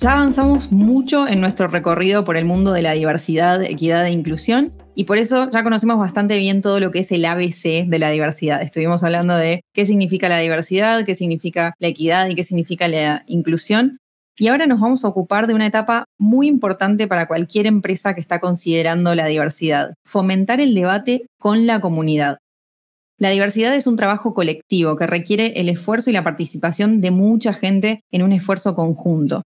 Ya avanzamos mucho en nuestro recorrido por el mundo de la diversidad, equidad e inclusión y por eso ya conocemos bastante bien todo lo que es el ABC de la diversidad. Estuvimos hablando de qué significa la diversidad, qué significa la equidad y qué significa la inclusión. Y ahora nos vamos a ocupar de una etapa muy importante para cualquier empresa que está considerando la diversidad, fomentar el debate con la comunidad. La diversidad es un trabajo colectivo que requiere el esfuerzo y la participación de mucha gente en un esfuerzo conjunto.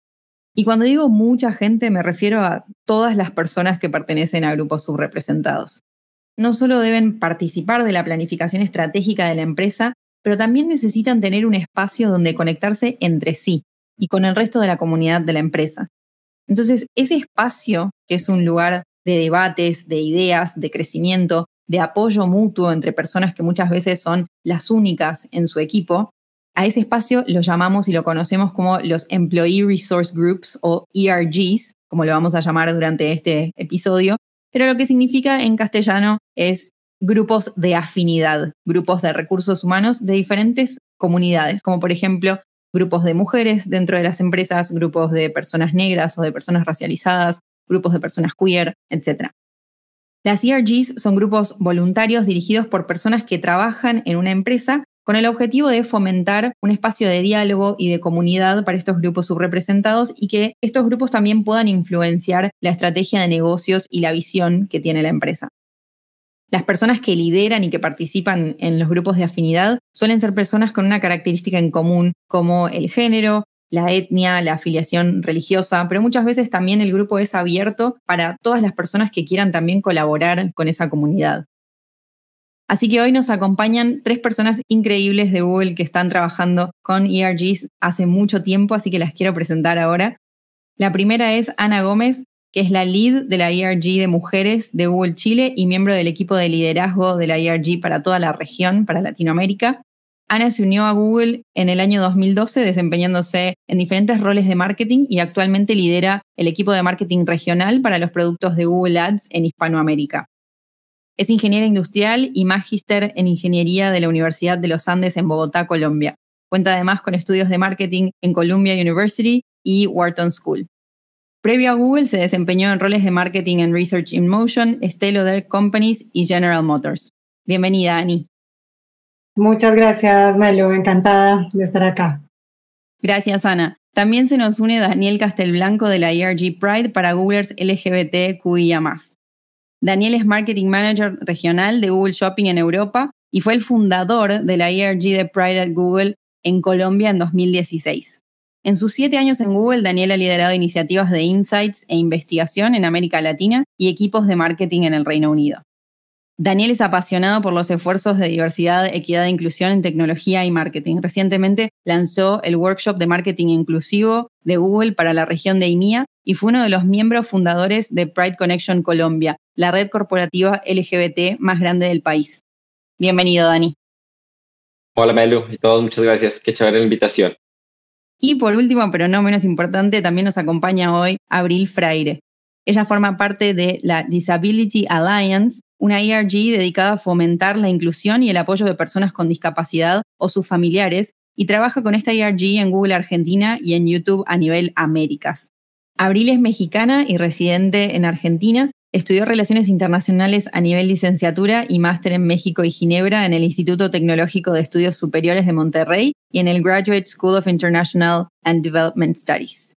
Y cuando digo mucha gente me refiero a todas las personas que pertenecen a grupos subrepresentados. No solo deben participar de la planificación estratégica de la empresa, pero también necesitan tener un espacio donde conectarse entre sí y con el resto de la comunidad de la empresa. Entonces, ese espacio, que es un lugar de debates, de ideas, de crecimiento, de apoyo mutuo entre personas que muchas veces son las únicas en su equipo, a ese espacio lo llamamos y lo conocemos como los Employee Resource Groups o ERGs, como lo vamos a llamar durante este episodio, pero lo que significa en castellano es grupos de afinidad, grupos de recursos humanos de diferentes comunidades, como por ejemplo grupos de mujeres dentro de las empresas, grupos de personas negras o de personas racializadas, grupos de personas queer, etc. Las ERGs son grupos voluntarios dirigidos por personas que trabajan en una empresa con el objetivo de fomentar un espacio de diálogo y de comunidad para estos grupos subrepresentados y que estos grupos también puedan influenciar la estrategia de negocios y la visión que tiene la empresa. Las personas que lideran y que participan en los grupos de afinidad suelen ser personas con una característica en común, como el género, la etnia, la afiliación religiosa, pero muchas veces también el grupo es abierto para todas las personas que quieran también colaborar con esa comunidad. Así que hoy nos acompañan tres personas increíbles de Google que están trabajando con ERGs hace mucho tiempo, así que las quiero presentar ahora. La primera es Ana Gómez, que es la lead de la ERG de mujeres de Google Chile y miembro del equipo de liderazgo de la ERG para toda la región, para Latinoamérica. Ana se unió a Google en el año 2012 desempeñándose en diferentes roles de marketing y actualmente lidera el equipo de marketing regional para los productos de Google Ads en Hispanoamérica. Es ingeniera industrial y magíster en ingeniería de la Universidad de los Andes en Bogotá, Colombia. Cuenta además con estudios de marketing en Columbia University y Wharton School. Previo a Google se desempeñó en roles de marketing en Research in Motion, Estée Lauder Companies y General Motors. Bienvenida, Ani. Muchas gracias, Melo. Encantada de estar acá. Gracias, Ana. También se nos une Daniel Castelblanco de la ERG Pride para Googlers LGBTQIA. Daniel es Marketing Manager regional de Google Shopping en Europa y fue el fundador de la ERG de Pride at Google en Colombia en 2016. En sus siete años en Google, Daniel ha liderado iniciativas de insights e investigación en América Latina y equipos de marketing en el Reino Unido. Daniel es apasionado por los esfuerzos de diversidad, equidad e inclusión en tecnología y marketing. Recientemente lanzó el workshop de marketing inclusivo de Google para la región de IMIA y fue uno de los miembros fundadores de Pride Connection Colombia, la red corporativa LGBT más grande del país. Bienvenido, Dani. Hola, Melu, y todos, muchas gracias. Qué chévere la invitación. Y por último, pero no menos importante, también nos acompaña hoy Abril Fraire. Ella forma parte de la Disability Alliance, una ERG dedicada a fomentar la inclusión y el apoyo de personas con discapacidad o sus familiares, y trabaja con esta ERG en Google Argentina y en YouTube a nivel Américas. Abril es mexicana y residente en Argentina. Estudió Relaciones Internacionales a nivel licenciatura y máster en México y Ginebra en el Instituto Tecnológico de Estudios Superiores de Monterrey y en el Graduate School of International and Development Studies.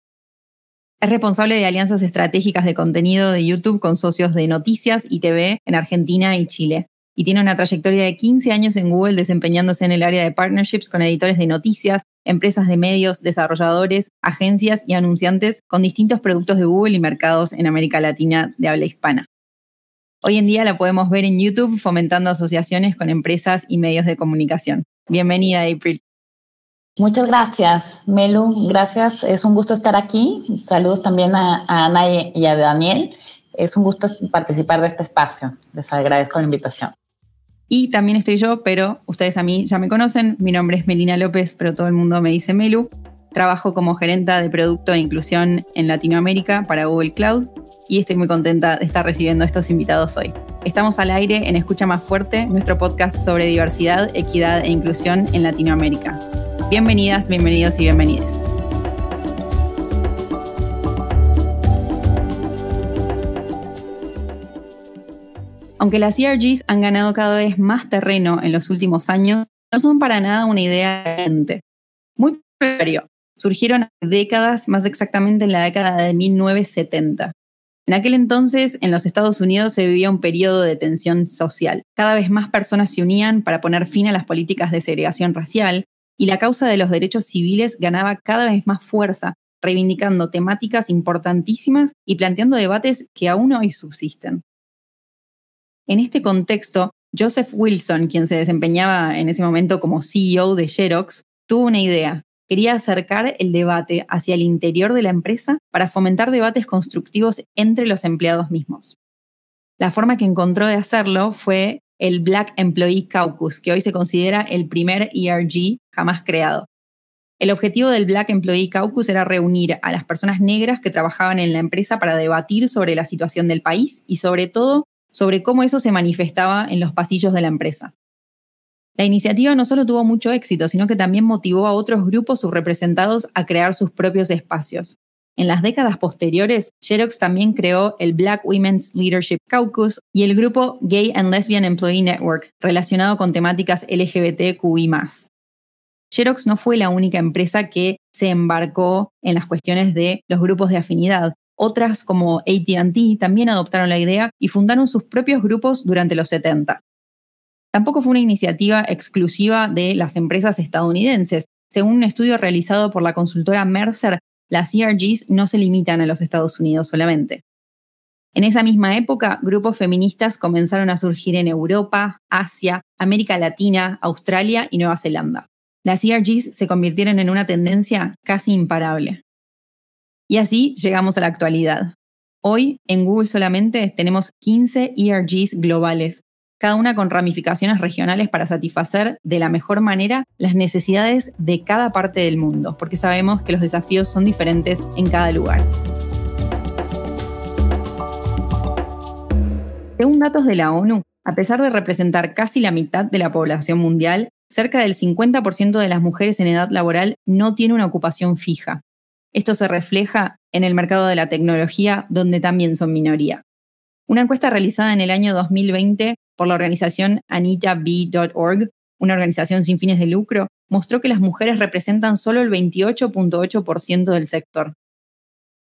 Es responsable de alianzas estratégicas de contenido de YouTube con socios de noticias y TV en Argentina y Chile. Y tiene una trayectoria de 15 años en Google desempeñándose en el área de partnerships con editores de noticias, empresas de medios, desarrolladores, agencias y anunciantes con distintos productos de Google y mercados en América Latina de habla hispana. Hoy en día la podemos ver en YouTube fomentando asociaciones con empresas y medios de comunicación. Bienvenida, April. Muchas gracias, Melu. Gracias. Es un gusto estar aquí. Saludos también a, Ana y a Daniel. Es un gusto participar de este espacio. Les agradezco la invitación. Y también estoy yo, pero ustedes a mí ya me conocen. Mi nombre es Melina López, pero todo el mundo me dice Melu. Trabajo como gerenta de producto e inclusión en Latinoamérica para Google Cloud y estoy muy contenta de estar recibiendo a estos invitados hoy. Estamos al aire en Escucha Más Fuerte, nuestro podcast sobre diversidad, equidad e inclusión en Latinoamérica. Bienvenidas, bienvenidos y bienvenidas. Aunque las ERGs han ganado cada vez más terreno en los últimos años, no son para nada una idea reciente. Muy precario. Surgieron décadas, más exactamente en la década de 1970. En aquel entonces, en los Estados Unidos se vivía un periodo de tensión social. Cada vez más personas se unían para poner fin a las políticas de segregación racial, y la causa de los derechos civiles ganaba cada vez más fuerza, reivindicando temáticas importantísimas y planteando debates que aún hoy subsisten. En este contexto, Joseph Wilson, quien se desempeñaba en ese momento como CEO de Xerox, tuvo una idea. Quería acercar el debate hacia el interior de la empresa para fomentar debates constructivos entre los empleados mismos. La forma que encontró de hacerlo fue el Black Employee Caucus, que hoy se considera el primer ERG jamás creado. El objetivo del Black Employee Caucus era reunir a las personas negras que trabajaban en la empresa para debatir sobre la situación del país y sobre todo sobre cómo eso se manifestaba en los pasillos de la empresa. La iniciativa no solo tuvo mucho éxito, sino que también motivó a otros grupos subrepresentados a crear sus propios espacios. En las décadas posteriores, Xerox también creó el Black Women's Leadership Caucus y el grupo Gay and Lesbian Employee Network, relacionado con temáticas LGBTQI. Xerox no fue la única empresa que se embarcó en las cuestiones de los grupos de afinidad. Otras como ATT también adoptaron la idea y fundaron sus propios grupos durante los 70. Tampoco fue una iniciativa exclusiva de las empresas estadounidenses. Según un estudio realizado por la consultora Mercer, las ERGs no se limitan a los Estados Unidos solamente. En esa misma época, grupos feministas comenzaron a surgir en Europa, Asia, América Latina, Australia y Nueva Zelanda. Las ERGs se convirtieron en una tendencia casi imparable. Y así llegamos a la actualidad. Hoy en Google solamente tenemos 15 ERGs globales, cada una con ramificaciones regionales para satisfacer de la mejor manera las necesidades de cada parte del mundo, porque sabemos que los desafíos son diferentes en cada lugar. Según datos de la ONU, a pesar de representar casi la mitad de la población mundial, cerca del 50% de las mujeres en edad laboral no tiene una ocupación fija. Esto se refleja en el mercado de la tecnología, donde también son minoría. Una encuesta realizada en el año 2020 por la organización AnitaB.org, una organización sin fines de lucro, mostró que las mujeres representan solo el 28.8% del sector.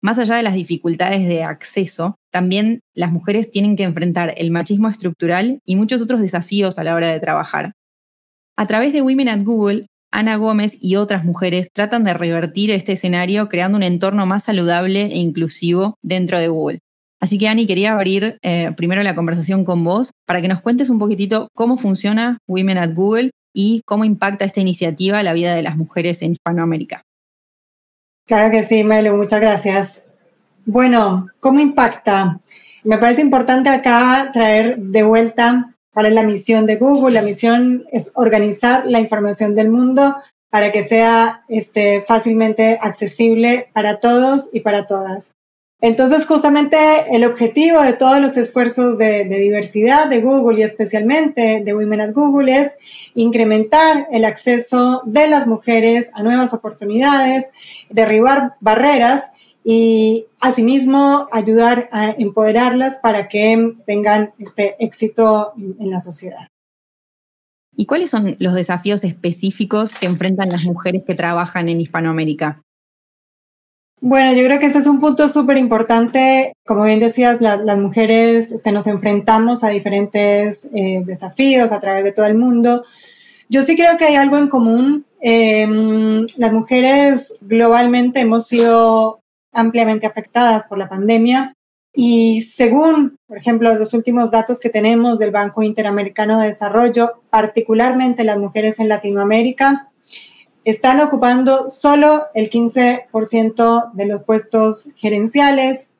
Más allá de las dificultades de acceso, también las mujeres tienen que enfrentar el machismo estructural y muchos otros desafíos a la hora de trabajar. A través de Women at Google, Ana Gómez y otras mujeres tratan de revertir este escenario creando un entorno más saludable e inclusivo dentro de Google. Así que Ani, quería abrir eh, primero la conversación con vos para que nos cuentes un poquitito cómo funciona Women at Google y cómo impacta esta iniciativa la vida de las mujeres en Hispanoamérica. Claro que sí, Melo, muchas gracias. Bueno, ¿cómo impacta? Me parece importante acá traer de vuelta ¿Cuál es la misión de Google? La misión es organizar la información del mundo para que sea este, fácilmente accesible para todos y para todas. Entonces, justamente el objetivo de todos los esfuerzos de, diversidad de Google y especialmente de Women at Google es incrementar el acceso de las mujeres a nuevas oportunidades, derribar barreras y asimismo ayudar a empoderarlas para que tengan este éxito en la sociedad. ¿Y cuáles son los desafíos específicos que enfrentan las mujeres que trabajan en Hispanoamérica? Bueno, yo creo que ese es un punto súper importante. Como bien decías, las mujeres este, nos enfrentamos a diferentes eh, desafíos a través de todo el mundo. Yo sí creo que hay algo en común. Em, las mujeres globalmente hemos sido ampliamente afectadas por la pandemia. Y según, por ejemplo, los últimos datos que tenemos del Banco Interamericano de Desarrollo, particularmente las mujeres en Latinoamérica, están ocupando solo el 15% de los puestos gerenciales.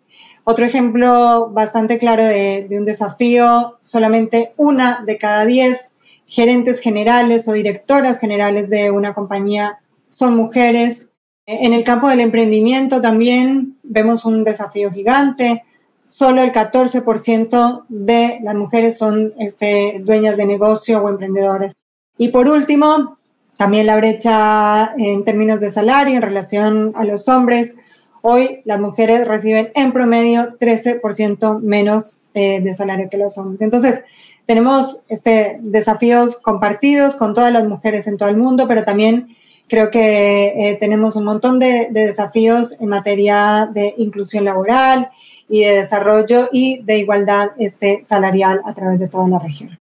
Otro ejemplo bastante claro de, un desafío, solamente una de cada diez gerentes generales o directoras generales de una compañía son mujeres. En el campo del emprendimiento también vemos un desafío gigante. Solo el 14% de las mujeres son este, dueñas de negocio o emprendedores. Y por último, también la brecha en términos de salario en relación a los hombres. hoy las mujeres reciben en promedio 13% menos eh, de salario que los hombres. Entonces, tenemos este, desafíos compartidos con todas las mujeres en todo el mundo, pero también creo que eh, tenemos un montón de, de, desafíos en materia de inclusión laboral y de desarrollo y de igualdad este, salarial a través de toda la región.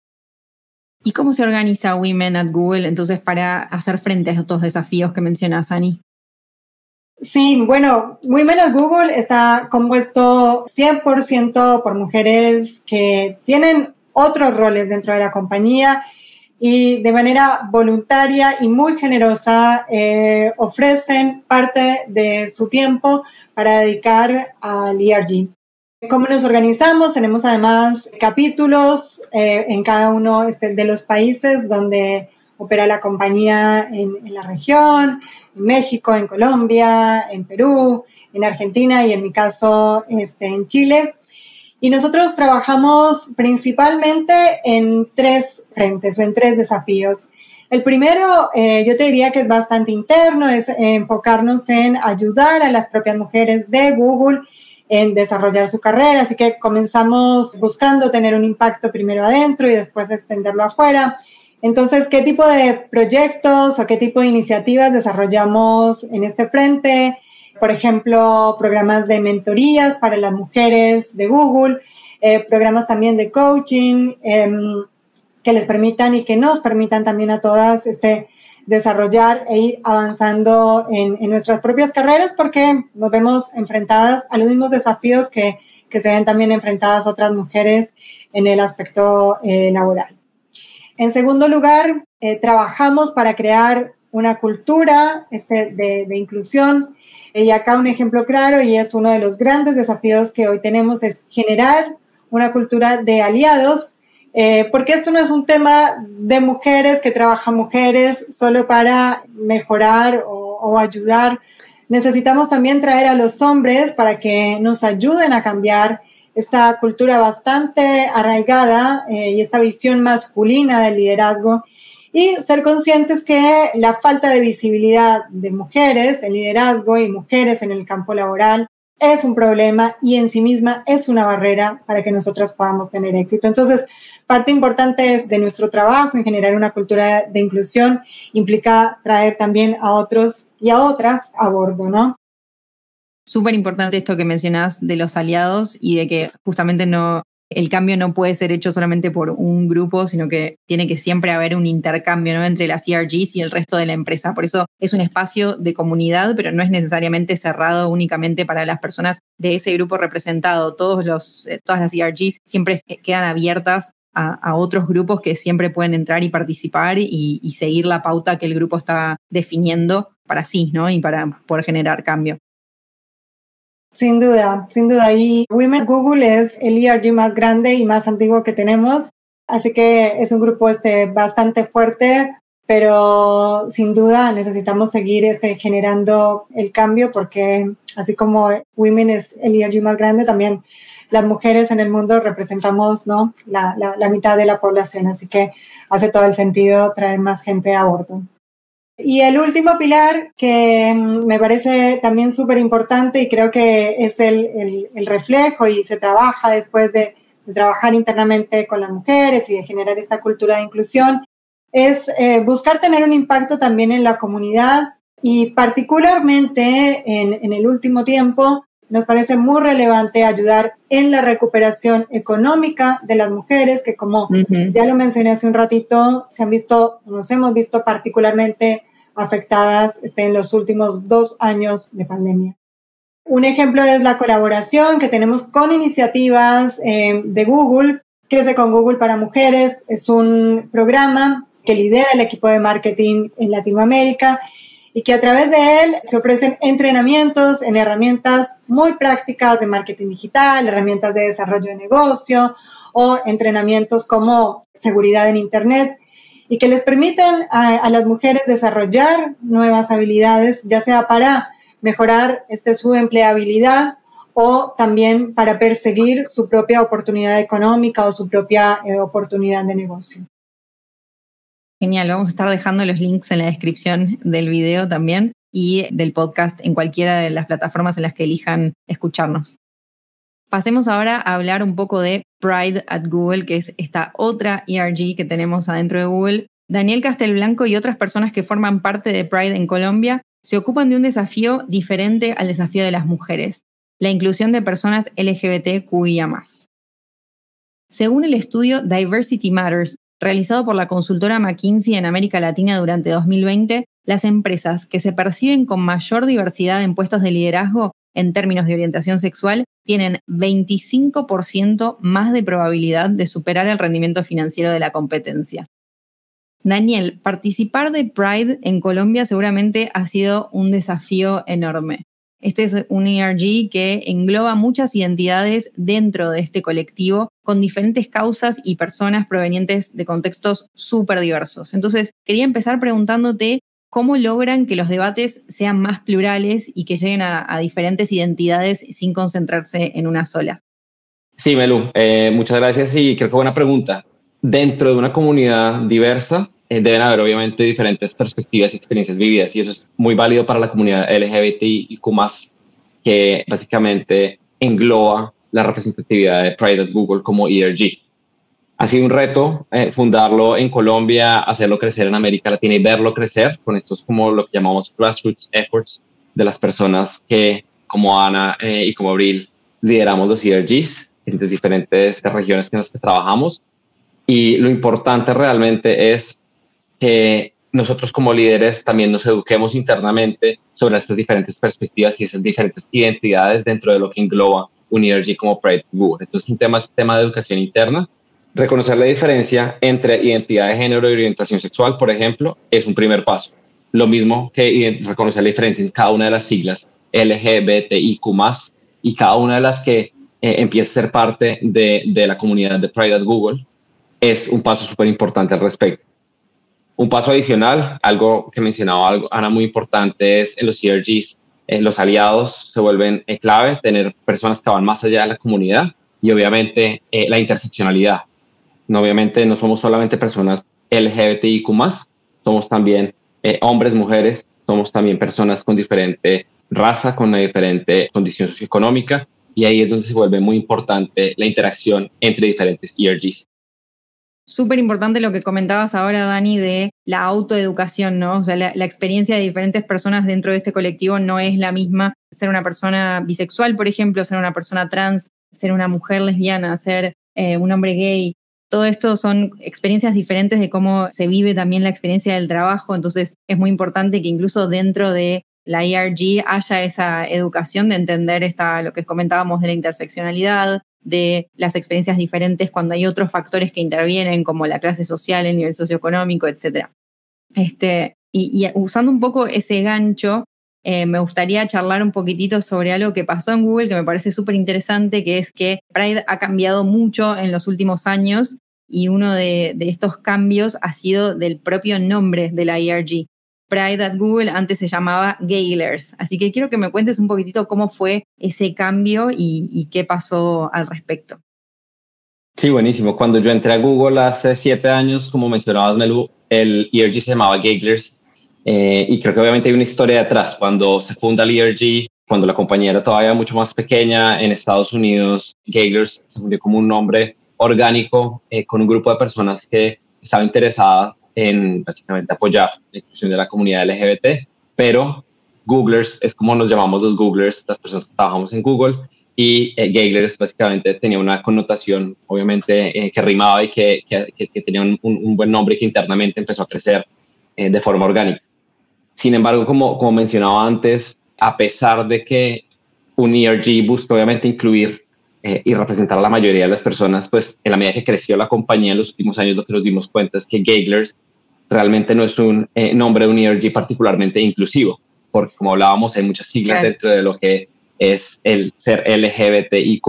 ¿Y cómo se organiza Women at Google entonces para hacer frente a estos desafíos que mencionas, Ani? Sí, bueno, Women at Google está compuesto 100% por mujeres que tienen otros roles dentro de la compañía y de manera voluntaria y muy generosa eh, ofrecen parte de su tiempo para dedicar al ERG. ¿Cómo nos organizamos? Tenemos además capítulos eh, en cada uno este, de los países donde opera la compañía en, en, la región, en México, en Colombia, en Perú, en Argentina y en mi caso este, en Chile. Y nosotros trabajamos principalmente en tres frentes o en tres desafíos. El primero, eh, yo te diría que es bastante interno, es enfocarnos en ayudar a las propias mujeres de Google en desarrollar su carrera. Así que comenzamos buscando tener un impacto primero adentro y después extenderlo afuera. Entonces, ¿qué tipo de proyectos o qué tipo de iniciativas desarrollamos en este frente? Por ejemplo, programas de mentorías para las mujeres de Google, eh, programas también de coaching eh, que les permitan y que nos permitan también a todas este, desarrollar e ir avanzando en, en, nuestras propias carreras porque nos vemos enfrentadas a los mismos desafíos que, que se ven también enfrentadas otras mujeres en el aspecto eh, laboral. En segundo lugar, eh, trabajamos para crear una cultura este, de, de, inclusión. Y acá un ejemplo claro, y es uno de los grandes desafíos que hoy tenemos, es generar una cultura de aliados, eh, porque esto no es un tema de mujeres que trabajan mujeres solo para mejorar o, ayudar. Necesitamos también traer a los hombres para que nos ayuden a cambiar esta cultura bastante arraigada eh, y esta visión masculina del liderazgo y ser conscientes que la falta de visibilidad de mujeres en liderazgo y mujeres en el campo laboral es un problema y en sí misma es una barrera para que nosotras podamos tener éxito. Entonces, parte importante de nuestro trabajo en generar una cultura de inclusión implica traer también a otros y a otras a bordo, ¿no? súper importante esto que mencionas de los aliados y de que justamente no, el cambio no puede ser hecho solamente por un grupo, sino que tiene que siempre haber un intercambio ¿no? entre las CRGs y el resto de la empresa. Por eso es un espacio de comunidad, pero no es necesariamente cerrado únicamente para las personas de ese grupo representado. Todos los, eh, todas las CRGs siempre quedan abiertas a, otros grupos que siempre pueden entrar y participar y, y seguir la pauta que el grupo está definiendo para sí, ¿no? Y para poder generar cambio. Sin duda, sin duda. Y Women Google es el ERG más grande y más antiguo que tenemos. Así que es un grupo este, bastante fuerte, pero sin duda necesitamos seguir este, generando el cambio porque así como Women es el ERG más grande, también las mujeres en el mundo representamos ¿no? la, la, la mitad de la población. Así que hace todo el sentido traer más gente a bordo. Y el último pilar que mm, me parece también súper importante y creo que es el, el, el, reflejo y se trabaja después de, de, trabajar internamente con las mujeres y de generar esta cultura de inclusión, es eh, buscar tener un impacto también en la comunidad y particularmente en, en el último tiempo nos parece muy relevante ayudar en la recuperación económica de las mujeres, que como uh -huh. ya lo mencioné hace un ratito, se han visto, nos hemos visto particularmente afectadas este, en los últimos dos años de pandemia. Un ejemplo es la colaboración que tenemos con iniciativas eh, de Google. Crece con Google para Mujeres es un programa que lidera el equipo de marketing en Latinoamérica y que a través de él se ofrecen entrenamientos en herramientas muy prácticas de marketing digital, herramientas de desarrollo de negocio o entrenamientos como seguridad en Internet y que les permiten a, a, las mujeres desarrollar nuevas habilidades, ya sea para mejorar este, su empleabilidad o también para perseguir su propia oportunidad económica o su propia eh, oportunidad de negocio. Genial, vamos a estar dejando los links en la descripción del video también. y del podcast en cualquiera de las plataformas en las que elijan escucharnos. Pasemos ahora a hablar un poco de Pride at Google, que es esta otra ERG que tenemos adentro de Google. Daniel Castelblanco y otras personas que forman parte de Pride en Colombia se ocupan de un desafío diferente al desafío de las mujeres, la inclusión de personas LGBTQIA. Según el estudio Diversity Matters, realizado por la consultora McKinsey en América Latina durante 2020, las empresas que se perciben con mayor diversidad en puestos de liderazgo en términos de orientación sexual tienen 25% más de probabilidad de superar el rendimiento financiero de la competencia. Daniel, participar de Pride en Colombia seguramente ha sido un desafío enorme. Este es un ERG que engloba muchas identidades dentro de este colectivo con diferentes causas y personas provenientes de contextos súper diversos. Entonces, quería empezar preguntándote cómo logran que los debates sean más plurales y que lleguen a, diferentes identidades sin concentrarse en una sola. Sí, Melu, eh, muchas gracias y creo que buena pregunta. Dentro de una comunidad diversa, eh, deben haber obviamente diferentes perspectivas y experiencias vividas y eso es muy válido para la comunidad LGBTIQ+, que básicamente engloba la representatividad de Pride at Google como ERG. Ha sido un reto eh, fundarlo en Colombia, hacerlo crecer en América Latina y verlo crecer con estos como lo que llamamos grassroots efforts de las personas que como Ana eh, y como Abril lideramos los ERGs en las diferentes regiones en las que trabajamos. Y lo importante realmente es que nosotros como líderes también nos eduquemos internamente sobre estas diferentes perspectivas y esas diferentes identidades dentro de lo que engloba un ERG como Pride Google. Entonces, un tema es tema de educación interna. Reconocer la diferencia entre identidad de género y orientación sexual, por ejemplo, es un primer paso. Lo mismo que reconocer la diferencia en cada una de las siglas LGBTIQ y cada una de las que eh, a ser parte de, la comunidad de Pride at Google es un paso súper importante al respecto. Un paso adicional, algo que mencionaba Ana muy importante, es en los ERGs, eh, los aliados se vuelven eh, clave, tener personas que van más allá de la comunidad y obviamente eh, la interseccionalidad. No, obviamente no somos solamente personas LGBTIQ somos también hombres, mujeres, somos también personas con diferente raza, con una diferente condición socioeconómica y ahí es donde se vuelve muy importante la interacción entre diferentes ERGs. Súper importante lo que comentabas ahora, Dani, de la autoeducación, ¿no? O sea, la, experiencia de diferentes personas dentro de este colectivo no es la misma. Ser una persona bisexual, por ejemplo, ser una persona trans, ser una mujer lesbiana, ser eh, un hombre gay. Todo esto son experiencias diferentes de cómo se vive también la experiencia del trabajo. Entonces, es muy importante que incluso dentro de la ERG haya esa educación de entender esta, lo que comentábamos de la interseccionalidad, de las experiencias diferentes cuando hay otros factores que intervienen, como la clase social, el nivel socioeconómico, etc. Este, y, usando un poco ese gancho, eh, me gustaría charlar un poquitito sobre algo que pasó en Google que me parece súper interesante, que es que Pride ha cambiado mucho en los últimos años y uno de, estos cambios ha sido del propio nombre de la ERG. Pride at Google antes se llamaba Gaylers. Así que quiero que me cuentes un poquitito cómo fue ese cambio y, qué pasó al respecto. Sí, buenísimo. Cuando yo entré a Google hace siete años, como mencionabas, Melu, el ERG se llamaba Gaylers. Eh, y creo que obviamente hay una historia detrás. Cuando se funda el ERG, cuando la compañía era todavía mucho más pequeña en Estados Unidos, Gaylers se fundió como un nombre orgánico eh, con un grupo de personas que estaba interesada en básicamente apoyar la inclusión de la comunidad LGBT, pero Googlers es como nos llamamos los Googlers, las personas que trabajamos en Google, y eh, Gaylers básicamente tenía una connotación, obviamente, eh, que rimaba y que, que, tenía un, un, buen nombre que internamente empezó a crecer eh, de forma orgánica. Sin embargo, como, como mencionaba antes, a pesar de que un ERG busca obviamente incluir eh, y representar a la mayoría de las personas, pues en la medida que creció la compañía en los últimos años, lo que nos dimos cuenta es que Gaglers realmente no es un eh, nombre de un ERG particularmente inclusivo, porque como hablábamos, hay muchas siglas dentro de lo que es el ser LGBTIQ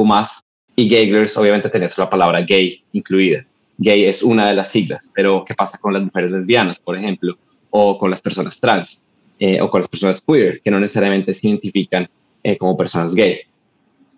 y Gaglers obviamente tiene la palabra gay incluida. Gay es una de las siglas, pero ¿qué pasa con las mujeres lesbianas, por ejemplo? O con las personas trans, eh, o con las personas queer, que no necesariamente se identifican como personas gay.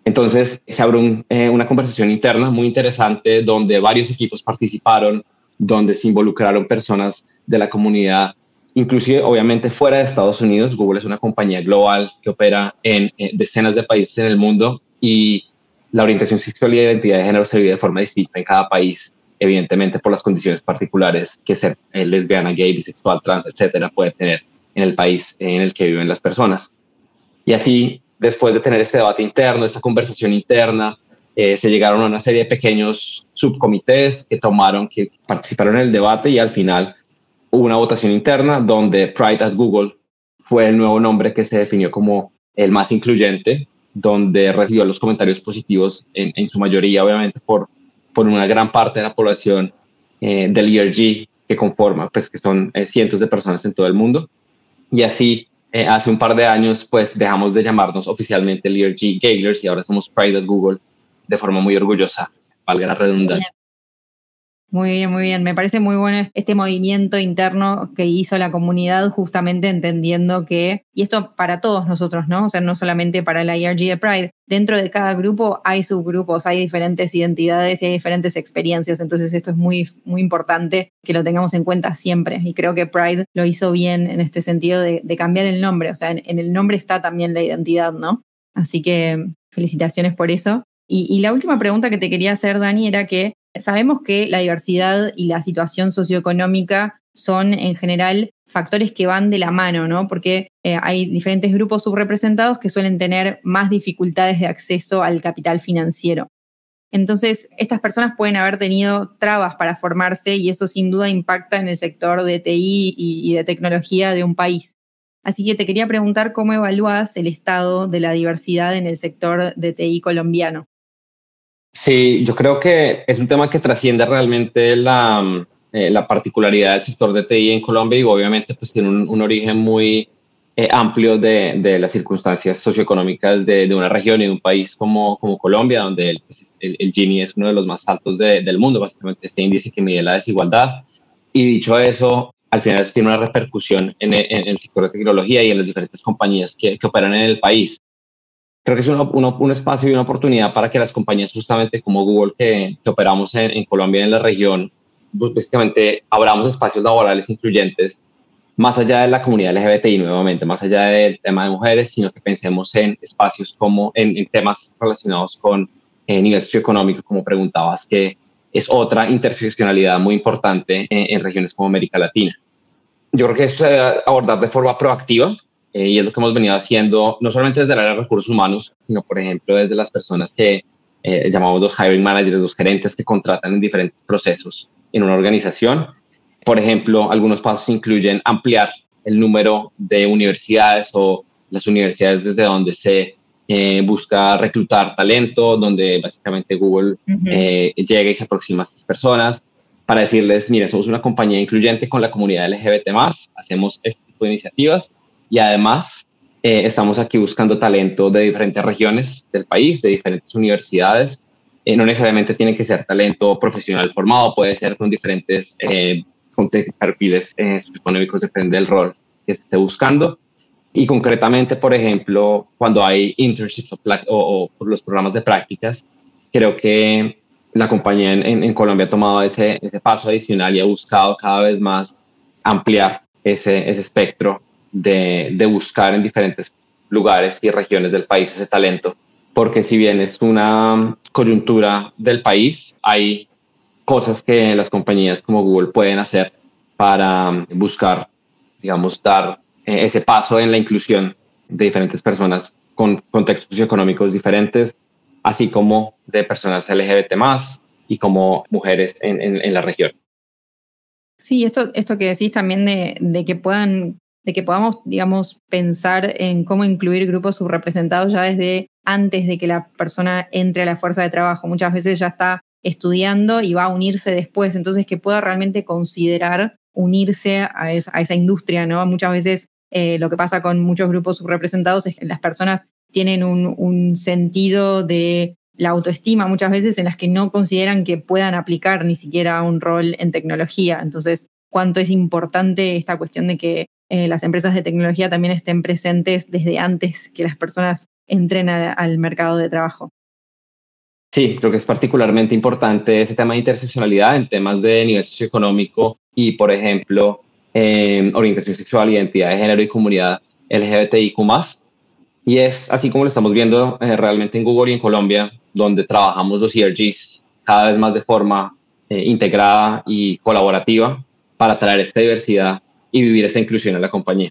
Entonces se abrió eh, una conversación interna muy interesante donde varios equipos participaron, donde se involucraron personas de la comunidad inclusive obviamente fuera de Estados Unidos. Google es una compañía global que opera en, decenas de países en el mundo y la orientación sexual y identidad de género se vive de forma distinta en cada país, evidentemente por las condiciones particulares que ser eh, lesbiana, gay, bisexual, trans, etcétera, puede tener en el país en el que viven las personas. Y así, después de tener este debate interno, esta conversación interna, eh, se llegaron a una serie de pequeños subcomités que tomaron, que participaron en el debate y al final hubo una votación interna donde Pride at Google fue el nuevo nombre que se definió como el más incluyente, donde recibió los comentarios positivos en, su mayoría, obviamente, por, por una gran parte de la población eh, del ERG que conforma, pues que son eh, cientos de personas en todo el mundo. Y así, eh, hace un par de años, pues dejamos de llamarnos oficialmente el ERG Gaylers y ahora somos Pride Google de forma muy orgullosa, valga la redundancia. Muy bien, muy bien. Me parece muy bueno este movimiento interno que hizo la comunidad justamente entendiendo que, y esto para todos nosotros, ¿no? O sea, no solamente para la IRG de Pride, dentro de cada grupo hay subgrupos, hay diferentes identidades y hay diferentes experiencias. Entonces esto es muy, muy importante que lo tengamos en cuenta siempre. Y creo que Pride lo hizo bien en este sentido de, cambiar el nombre. O sea, en, el nombre está también la identidad, ¿no? Así que felicitaciones por eso. Y, y, la última pregunta que te quería hacer, Dani, era que Sabemos que la diversidad y la situación socioeconómica son en general factores que van de la mano, ¿no? Porque eh, hay diferentes grupos subrepresentados que suelen tener más dificultades de acceso al capital financiero. Entonces, estas personas pueden haber tenido trabas para formarse y eso sin duda impacta en el sector de TI y, de tecnología de un país. Así que te quería preguntar cómo evalúas el estado de la diversidad en el sector de TI colombiano. Sí, yo creo que es un tema que trasciende realmente la, eh, la particularidad del sector de TI en Colombia y obviamente pues tiene un, origen muy eh, amplio de, de, las circunstancias socioeconómicas de, de, una región y de un país como, como Colombia, donde el, pues, el, Gini es uno de los más altos del mundo, básicamente este índice que mide la desigualdad. Y dicho eso, al final tiene una repercusión en, en, el sector de tecnología y en las diferentes compañías que, que operan en el país creo que es un espacio y una oportunidad para que las compañías justamente como Google que, operamos en, Colombia y en la región, básicamente abramos espacios laborales incluyentes más allá de la comunidad LGBTI nuevamente, más allá del tema de mujeres, sino que pensemos en espacios como en, temas relacionados con eh, nivel socioeconómico, como preguntabas, que es otra interseccionalidad muy importante en, en regiones como América Latina. Yo creo que eso se debe abordar de forma proactiva, eh, y es lo que hemos venido haciendo, no solamente desde el área de recursos humanos, sino, por ejemplo, desde las personas que eh, llamamos los hiring managers, los gerentes que contratan en diferentes procesos en una organización. Por ejemplo, algunos pasos incluyen ampliar el número de universidades o las universidades desde donde se eh, busca reclutar talento, donde básicamente Google llega y se aproxima a estas personas para decirles, mire, somos una compañía incluyente con la comunidad LGBT+, hacemos este tipo de iniciativas y además eh, estamos aquí buscando talento de diferentes regiones del país, de diferentes universidades. Eh, no necesariamente tiene que ser talento profesional formado, puede ser con diferentes eh, con perfiles económicos, depende del rol que esté buscando. Y concretamente, por ejemplo, cuando hay internships o, los programas de prácticas, creo que la compañía en, Colombia ha tomado ese, paso adicional y ha buscado cada vez más ampliar ese espectro de, buscar en diferentes lugares y regiones del país ese talento, porque si bien es una coyuntura del país, hay cosas que las compañías como Google pueden hacer para buscar, digamos, dar eh, ese paso en la inclusión de diferentes personas con contextos económicos diferentes, así como de personas LGBT más y como mujeres en, la región. Sí, esto, esto que decís también de que puedan de que podamos, digamos, pensar en cómo incluir grupos subrepresentados ya desde antes de que la persona entre a la fuerza de trabajo. Muchas veces ya está estudiando y va a unirse después, entonces que pueda realmente considerar unirse a esa, industria, ¿no? Muchas veces eh, lo que pasa con muchos grupos subrepresentados es que las personas tienen un, un sentido de la autoestima muchas veces en las que no consideran que puedan aplicar ni siquiera un rol en tecnología. Entonces, cuánto es importante esta cuestión de que eh, las empresas de tecnología también estén presentes desde antes que las personas entren al mercado de trabajo. Sí, creo que es particularmente importante ese tema de interseccionalidad en temas de nivel socioeconómico y, por ejemplo, eh, orientación sexual, identidad de género y comunidad LGBTIQ+. Y es así como lo estamos viendo eh, realmente en Google y en Colombia, donde trabajamos los ERGs cada vez más de forma eh, integrada y colaborativa para traer esta diversidad y vivir esta inclusión en la compañía.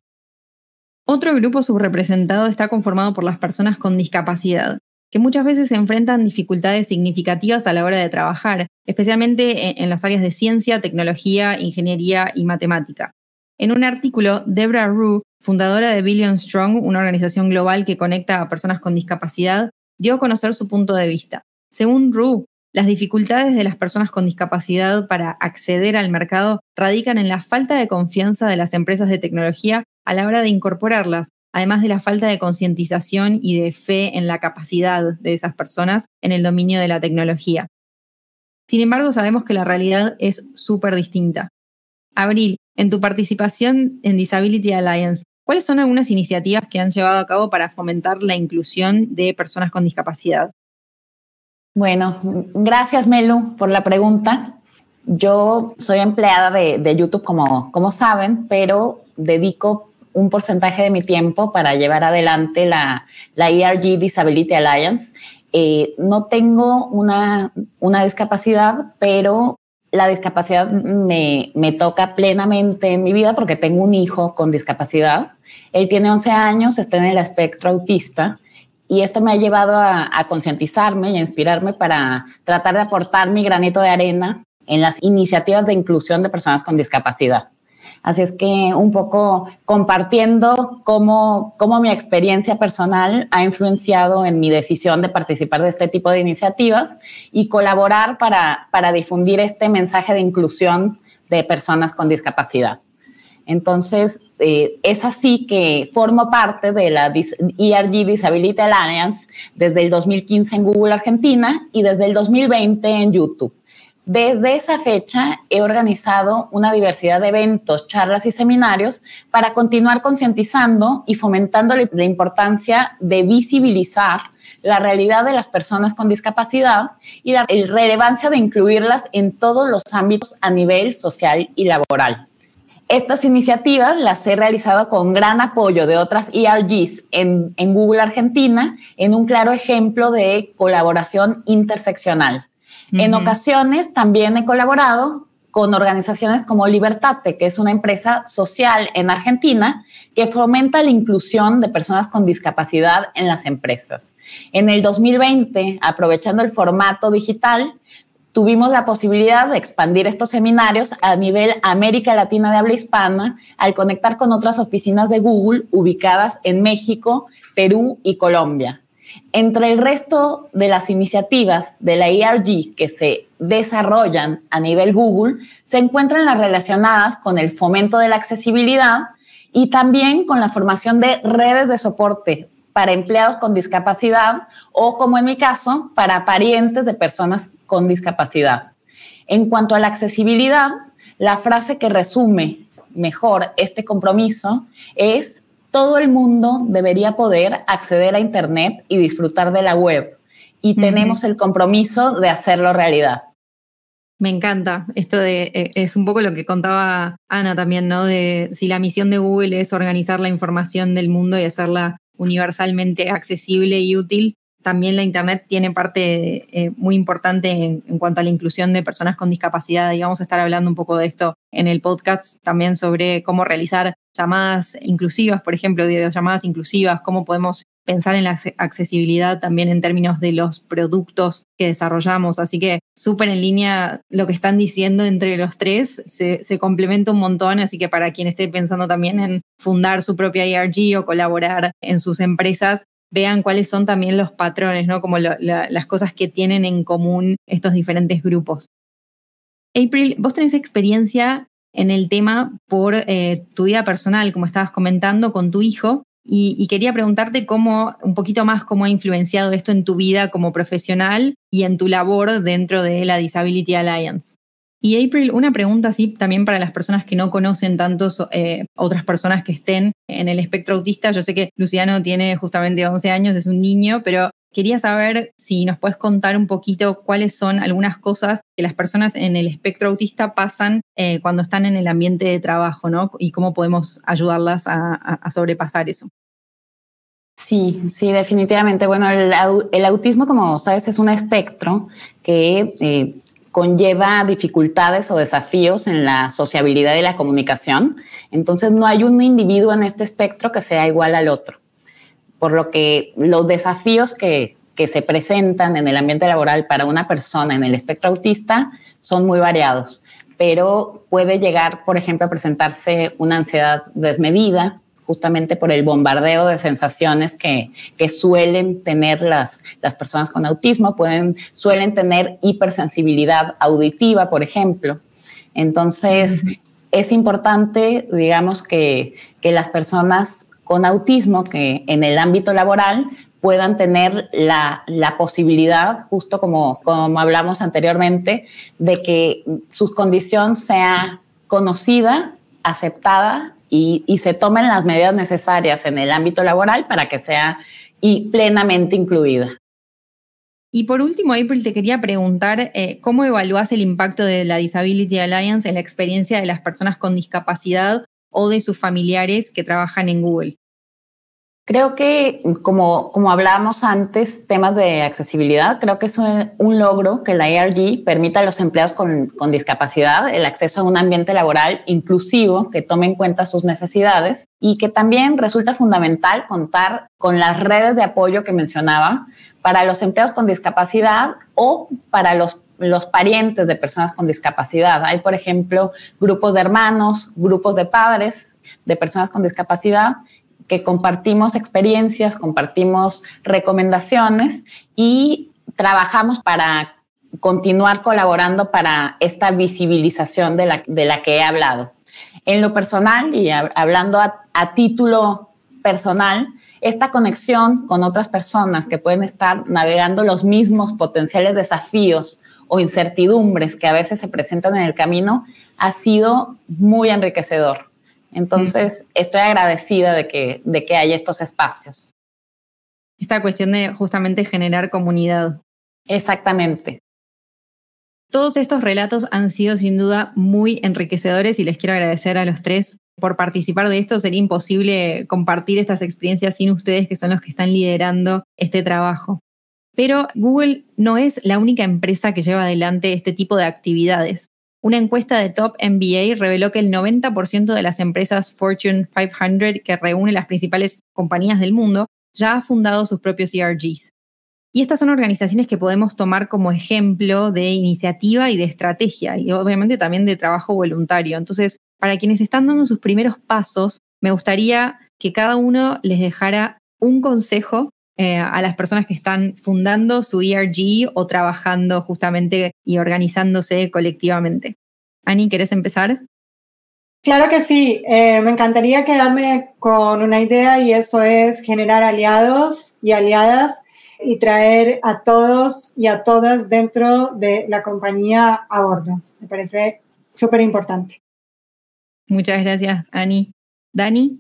Otro grupo subrepresentado está conformado por las personas con discapacidad, que muchas veces se enfrentan dificultades significativas a la hora de trabajar, especialmente en las áreas de ciencia, tecnología, ingeniería y matemática. En un artículo, Debra Rue, fundadora de Billion Strong, una organización global que conecta a personas con discapacidad, dio a conocer su punto de vista. Según Rue, las dificultades de las personas con discapacidad para acceder al mercado radican en la falta de confianza de las empresas de tecnología a la hora de incorporarlas, además de la falta de concientización y de fe en la capacidad de esas personas en el dominio de la tecnología. Sin embargo, sabemos que la realidad es súper distinta. Abril, en tu participación en Disability Alliance, ¿cuáles son algunas iniciativas que han llevado a cabo para fomentar la inclusión de personas con discapacidad? Bueno, gracias Melu por la pregunta. Yo soy empleada de, YouTube, como, como saben, pero dedico un porcentaje de mi tiempo para llevar adelante la, la ERG Disability Alliance. Eh, no tengo una, una discapacidad, pero la discapacidad me, me, toca plenamente en mi vida porque tengo un hijo con discapacidad. Él tiene 11 años, está en el espectro autista y esto me ha llevado a, concientizarme y a inspirarme para tratar de aportar mi granito de arena en las iniciativas de inclusión de personas con discapacidad. Así es que un poco compartiendo cómo, cómo mi experiencia personal ha influenciado en mi decisión de participar de este tipo de iniciativas y colaborar para, para difundir este mensaje de inclusión de personas con discapacidad. Entonces, eh, es así que formo parte de la ERG Disability Alliance desde el 2015 en Google Argentina y desde el 2020 en YouTube. Desde esa fecha he organizado una diversidad de eventos, charlas y seminarios para continuar concientizando y fomentando la importancia de visibilizar la realidad de las personas con discapacidad y la relevancia de incluirlas en todos los ámbitos a nivel social y laboral. Estas iniciativas las he realizado con gran apoyo de otras ERGs en, en Google Argentina, en un claro ejemplo de colaboración interseccional. En ocasiones también he colaborado con organizaciones como Libertate, que es una empresa social en Argentina que fomenta la inclusión de personas con discapacidad en las empresas. En el 2020, aprovechando el formato digital, tuvimos la posibilidad de expandir estos seminarios a nivel América Latina de habla hispana al conectar con otras oficinas de Google ubicadas en México, Perú y Colombia. Entre el resto de las iniciativas de la ERG que se desarrollan a nivel Google, se encuentran las relacionadas con el fomento de la accesibilidad y también con la formación de redes de soporte para empleados con discapacidad o, como en mi caso, para parientes de personas con discapacidad. En cuanto a la accesibilidad, la frase que resume mejor este compromiso es todo el mundo debería poder acceder a Internet y disfrutar de la web. Y tenemos el compromiso de hacerlo realidad. Me encanta. Esto de, eh, es un poco lo que contaba Ana también, ¿no? De si la misión de Google es organizar la información del mundo y hacerla universalmente accesible y útil, también la Internet tiene parte eh, muy importante en, cuanto a la inclusión de personas con discapacidad. Y vamos a estar hablando un poco de esto en el podcast también sobre cómo realizar llamadas inclusivas, por ejemplo, videollamadas inclusivas, cómo podemos pensar en la accesibilidad también en términos de los productos que desarrollamos. Así que súper en línea lo que están diciendo entre los tres, se, complementa un montón, así que para quien esté pensando también en fundar su propia ERG o colaborar en sus empresas, vean cuáles son también los patrones, ¿no? Como las cosas que tienen en común estos diferentes grupos. April, vos tenés experiencia en el tema por eh, tu vida personal, como estabas comentando, con tu hijo, y, quería preguntarte cómo, un poquito más, cómo ha influenciado esto en tu vida como profesional y en tu labor dentro de la Disability Alliance. Y April, una pregunta así también para las personas que no conocen tantos eh, otras personas que estén en el espectro autista. Yo sé que Luciano tiene justamente 11 años, es un niño, pero quería saber si nos puedes contar un poquito cuáles son algunas cosas que las personas en el espectro autista pasan eh, cuando están en el ambiente de trabajo, ¿no? Y cómo podemos ayudarlas a, sobrepasar eso. Sí, sí, definitivamente. Bueno, el, autismo, como sabes, es un espectro que eh, conlleva dificultades o desafíos en la sociabilidad y la comunicación. Entonces, no hay un individuo en este espectro que sea igual al otro. Por lo que los desafíos que, que se presentan en el ambiente laboral para una persona en el espectro autista son muy variados, pero puede llegar, por ejemplo, a presentarse una ansiedad desmedida, justamente por el bombardeo de sensaciones que, que suelen tener las, las, personas con autismo, pueden, suelen tener hipersensibilidad auditiva, por ejemplo. Entonces, es importante, digamos, que, que las personas con autismo que en el ámbito laboral puedan tener la, la, posibilidad, justo como, como hablamos anteriormente, de que su condición sea conocida, aceptada y, se tomen las medidas necesarias en el ámbito laboral para que sea y plenamente incluida. Y por último, April, te quería preguntar eh, cómo evalúas el impacto de la Disability Alliance en la experiencia de las personas con discapacidad o de sus familiares que trabajan en Google. Creo que, como, como hablábamos antes, temas de accesibilidad, creo que es un, logro que la ARG permita a los empleados con, con, discapacidad el acceso a un ambiente laboral inclusivo que tome en cuenta sus necesidades y que también resulta fundamental contar con las redes de apoyo que mencionaba para los empleados con discapacidad o para los los parientes de personas con discapacidad. Hay, por ejemplo, grupos de hermanos, grupos de padres de personas con discapacidad que compartimos experiencias, compartimos recomendaciones y trabajamos para continuar colaborando para esta visibilización de la, de la que he hablado. En lo personal y hablando a, a título personal, esta conexión con otras personas que pueden estar navegando los mismos potenciales desafíos o incertidumbres que a veces se presentan en el camino ha sido muy enriquecedor. Entonces, estoy agradecida de que, de que haya estos espacios. Esta cuestión de justamente generar comunidad. Exactamente. Todos estos relatos han sido sin duda muy enriquecedores y les quiero agradecer a los tres por participar de esto. Sería imposible compartir estas experiencias sin ustedes, que son los que están liderando este trabajo. Pero Google no es la única empresa que lleva adelante este tipo de actividades. Una encuesta de Top MBA reveló que el 90% de las empresas Fortune 500 que reúne las principales compañías del mundo ya ha fundado sus propios ERGs. Y estas son organizaciones que podemos tomar como ejemplo de iniciativa y de estrategia y obviamente también de trabajo voluntario. Entonces, para quienes están dando sus primeros pasos, me gustaría que cada uno les dejara un consejo eh, a las personas que están fundando su ERG o trabajando justamente y organizándose colectivamente. Ani, ¿querés empezar? Claro que sí, eh, me encantaría quedarme con una idea y eso es generar aliados y aliadas y traer a todos y a todas dentro de la compañía a bordo. Me parece súper importante. Muchas gracias, Ani. Dani.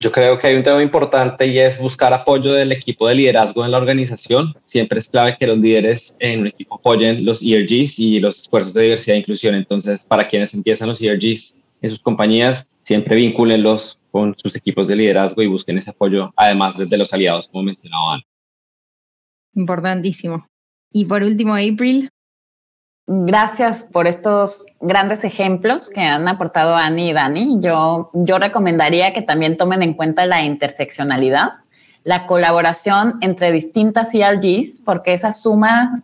Yo creo que hay un tema importante y es buscar apoyo del equipo de liderazgo en la organización. Siempre es clave que los líderes en un equipo apoyen los ERGs y los esfuerzos de diversidad e inclusión. Entonces, para quienes empiezan los ERGs en sus compañías, siempre vincúlenlos con sus equipos de liderazgo y busquen ese apoyo, además desde los aliados, como mencionaba antes. Importantísimo. Y por último, April, Gracias por estos grandes ejemplos que han aportado Ani y Dani. Yo, yo recomendaría que también tomen en cuenta la interseccionalidad, la colaboración entre distintas ERGs, porque esa suma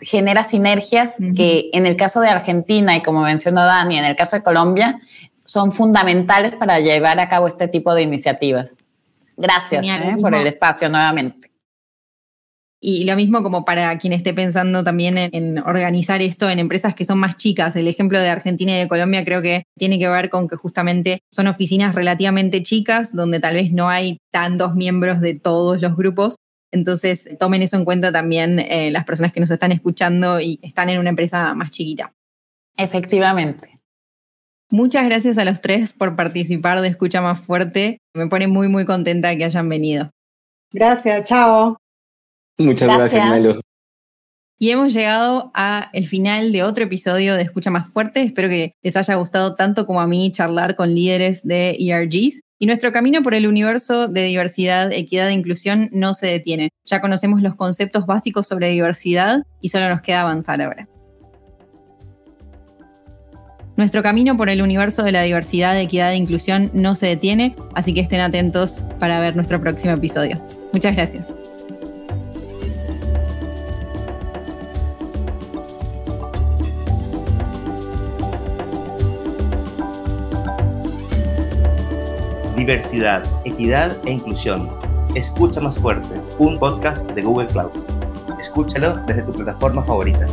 genera sinergias que en el caso de Argentina y como mencionó Dani, en el caso de Colombia, son fundamentales para llevar a cabo este tipo de iniciativas. Gracias ¿eh? por el espacio nuevamente. Y lo mismo como para quien esté pensando también en, organizar esto en empresas que son más chicas. El ejemplo de Argentina y de Colombia creo que tiene que ver con que justamente son oficinas relativamente chicas donde tal vez no hay tantos miembros de todos los grupos. Entonces tomen eso en cuenta también eh, las personas que nos están escuchando y están en una empresa más chiquita. Efectivamente. Muchas gracias a los tres por participar de Escucha Más Fuerte. Me pone muy, muy contenta que hayan venido. Gracias, chao. Muchas gracias, Melo. Y hemos llegado al final de otro episodio de Escucha Más Fuerte. Espero que les haya gustado tanto como a mí charlar con líderes de ERGs. Y nuestro camino por el universo de diversidad, equidad e inclusión no se detiene. Ya conocemos los conceptos básicos sobre diversidad y solo nos queda avanzar ahora. Nuestro camino por el universo de la diversidad, equidad e inclusión no se detiene, así que estén atentos para ver nuestro próximo episodio. Muchas gracias. Diversidad, equidad e inclusión. Escucha más fuerte, un podcast de Google Cloud. Escúchalo desde tu plataforma favorita.